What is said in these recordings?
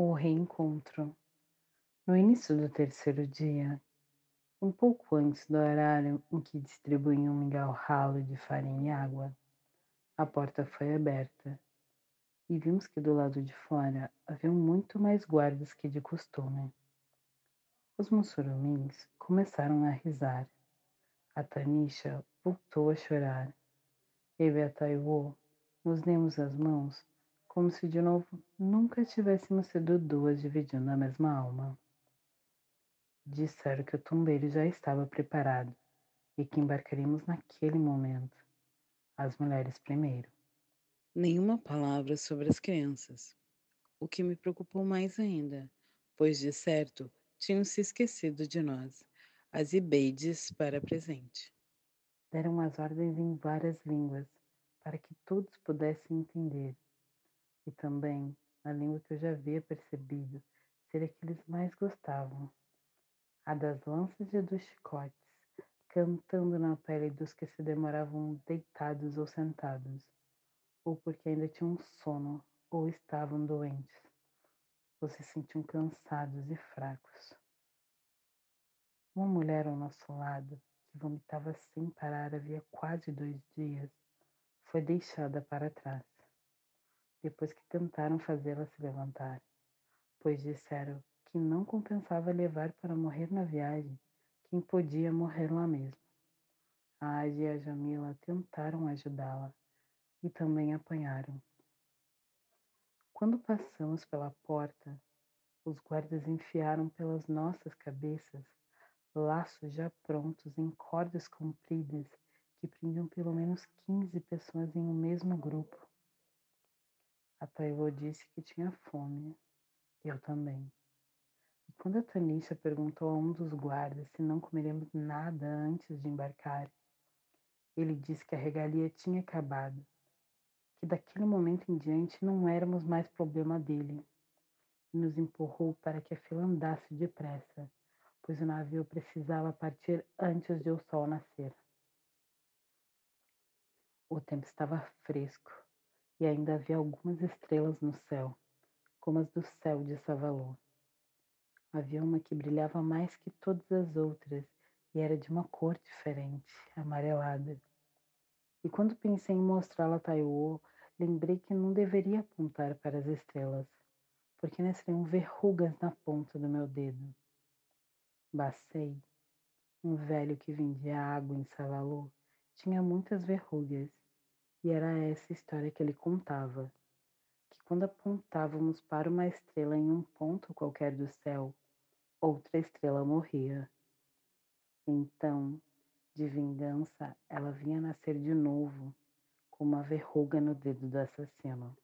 O reencontro. No início do terceiro dia, um pouco antes do horário em que distribuíam um mingau ralo de farinha e água, a porta foi aberta e vimos que do lado de fora haviam muito mais guardas que de costume. Os mussurumins começaram a risar. A Tanisha voltou a chorar. Eu e a Taiwo nos demos as mãos como se de novo nunca tivéssemos sido duas dividindo a mesma alma. Disseram que o tombeiro já estava preparado e que embarcaríamos naquele momento. As mulheres primeiro. Nenhuma palavra sobre as crianças, o que me preocupou mais ainda, pois de certo tinham se esquecido de nós, as Ibeides para presente. Deram as ordens em várias línguas, para que todos pudessem entender. E também a língua que eu já havia percebido ser a que eles mais gostavam, a das lanças e dos chicotes, cantando na pele dos que se demoravam deitados ou sentados ou porque ainda tinham sono, ou estavam doentes, ou se sentiam cansados e fracos. Uma mulher ao nosso lado, que vomitava sem parar havia quase dois dias, foi deixada para trás, depois que tentaram fazê-la se levantar, pois disseram que não compensava levar para morrer na viagem quem podia morrer lá mesmo. A Adi e a Jamila tentaram ajudá-la, e também apanharam. Quando passamos pela porta, os guardas enfiaram pelas nossas cabeças laços já prontos em cordas compridas que prendiam pelo menos 15 pessoas em um mesmo grupo. A Taiwo disse que tinha fome. Eu também. E quando a Tanisha perguntou a um dos guardas se não comeremos nada antes de embarcar, ele disse que a regalia tinha acabado que daquele momento em diante não éramos mais problema dele, e nos empurrou para que a fila andasse depressa, pois o navio precisava partir antes de o sol nascer. O tempo estava fresco e ainda havia algumas estrelas no céu, como as do céu de Savalô. Havia uma que brilhava mais que todas as outras e era de uma cor diferente, amarelada. E quando pensei em mostrá-la a Taiwo, lembrei que não deveria apontar para as estrelas, porque nasceriam verrugas na ponta do meu dedo. Bacei, um velho que vendia água em Savalô, tinha muitas verrugas, e era essa história que ele contava, que quando apontávamos para uma estrela em um ponto qualquer do céu, outra estrela morria. Então, de vingança, ela vinha nascer de novo, com uma verruga no dedo do assassino.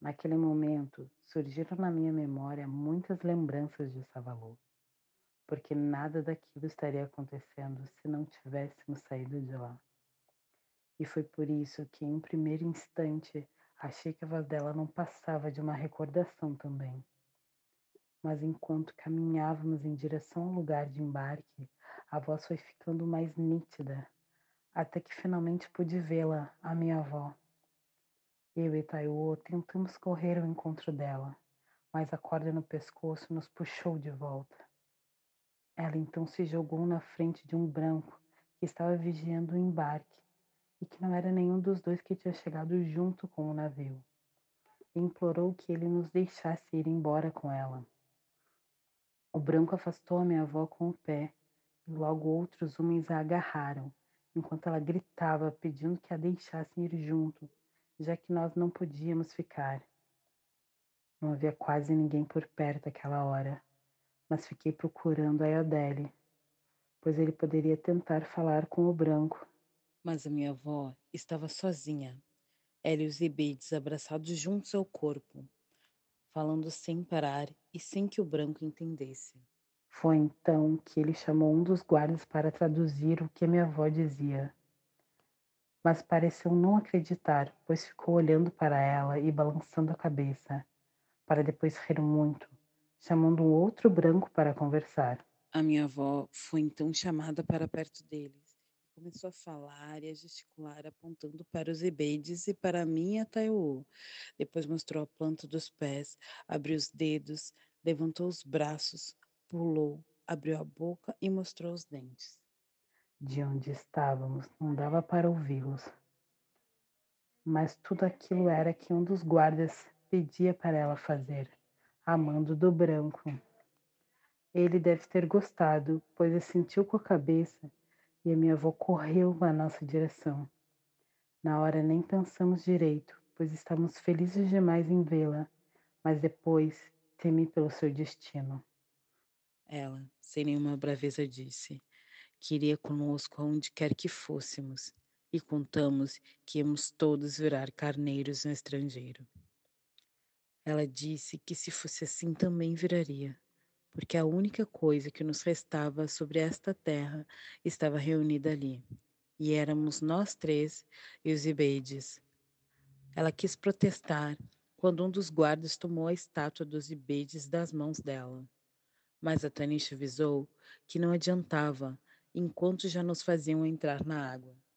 Naquele momento, surgiram na minha memória muitas lembranças de Savalô, porque nada daquilo estaria acontecendo se não tivéssemos saído de lá. E foi por isso que, em um primeiro instante, achei que a voz dela não passava de uma recordação também. Mas enquanto caminhávamos em direção ao lugar de embarque, a voz foi ficando mais nítida, até que finalmente pude vê-la, a minha avó. Eu e Taiwo tentamos correr ao encontro dela, mas a corda no pescoço nos puxou de volta. Ela então se jogou na frente de um branco que estava vigiando o embarque e que não era nenhum dos dois que tinha chegado junto com o navio. E implorou que ele nos deixasse ir embora com ela. O branco afastou a minha avó com o pé e logo outros homens a agarraram, enquanto ela gritava pedindo que a deixassem ir junto, já que nós não podíamos ficar. Não havia quase ninguém por perto aquela hora, mas fiquei procurando a Iodele, pois ele poderia tentar falar com o branco. Mas a minha avó estava sozinha, ela e os Ibides abraçados juntos ao corpo, falando sem parar e sem que o branco entendesse. Foi então que ele chamou um dos guardas para traduzir o que minha avó dizia. Mas pareceu não acreditar, pois ficou olhando para ela e balançando a cabeça, para depois rir muito, chamando um outro branco para conversar. A minha avó foi então chamada para perto deles começou a falar e a gesticular, apontando para os Ibeides e para mim e a Taiô. Depois mostrou a planta dos pés, abriu os dedos, levantou os braços, pulou, abriu a boca e mostrou os dentes. De onde estávamos, não dava para ouvi-los. Mas tudo aquilo era que um dos guardas pedia para ela fazer, amando do branco. Ele deve ter gostado, pois assentiu com a cabeça e a minha avó correu na nossa direção. Na hora nem pensamos direito, pois estávamos felizes demais em vê-la, mas depois temi pelo seu destino. Ela, sem nenhuma braveza, disse: Queria conosco aonde quer que fôssemos, e contamos que íamos todos virar carneiros no estrangeiro. Ela disse que se fosse assim também viraria, porque a única coisa que nos restava sobre esta terra estava reunida ali, e éramos nós três e os Ibeides. Ela quis protestar quando um dos guardas tomou a estátua dos Ibeides das mãos dela. Mas a Tanisha avisou que não adiantava enquanto já nos faziam entrar na água.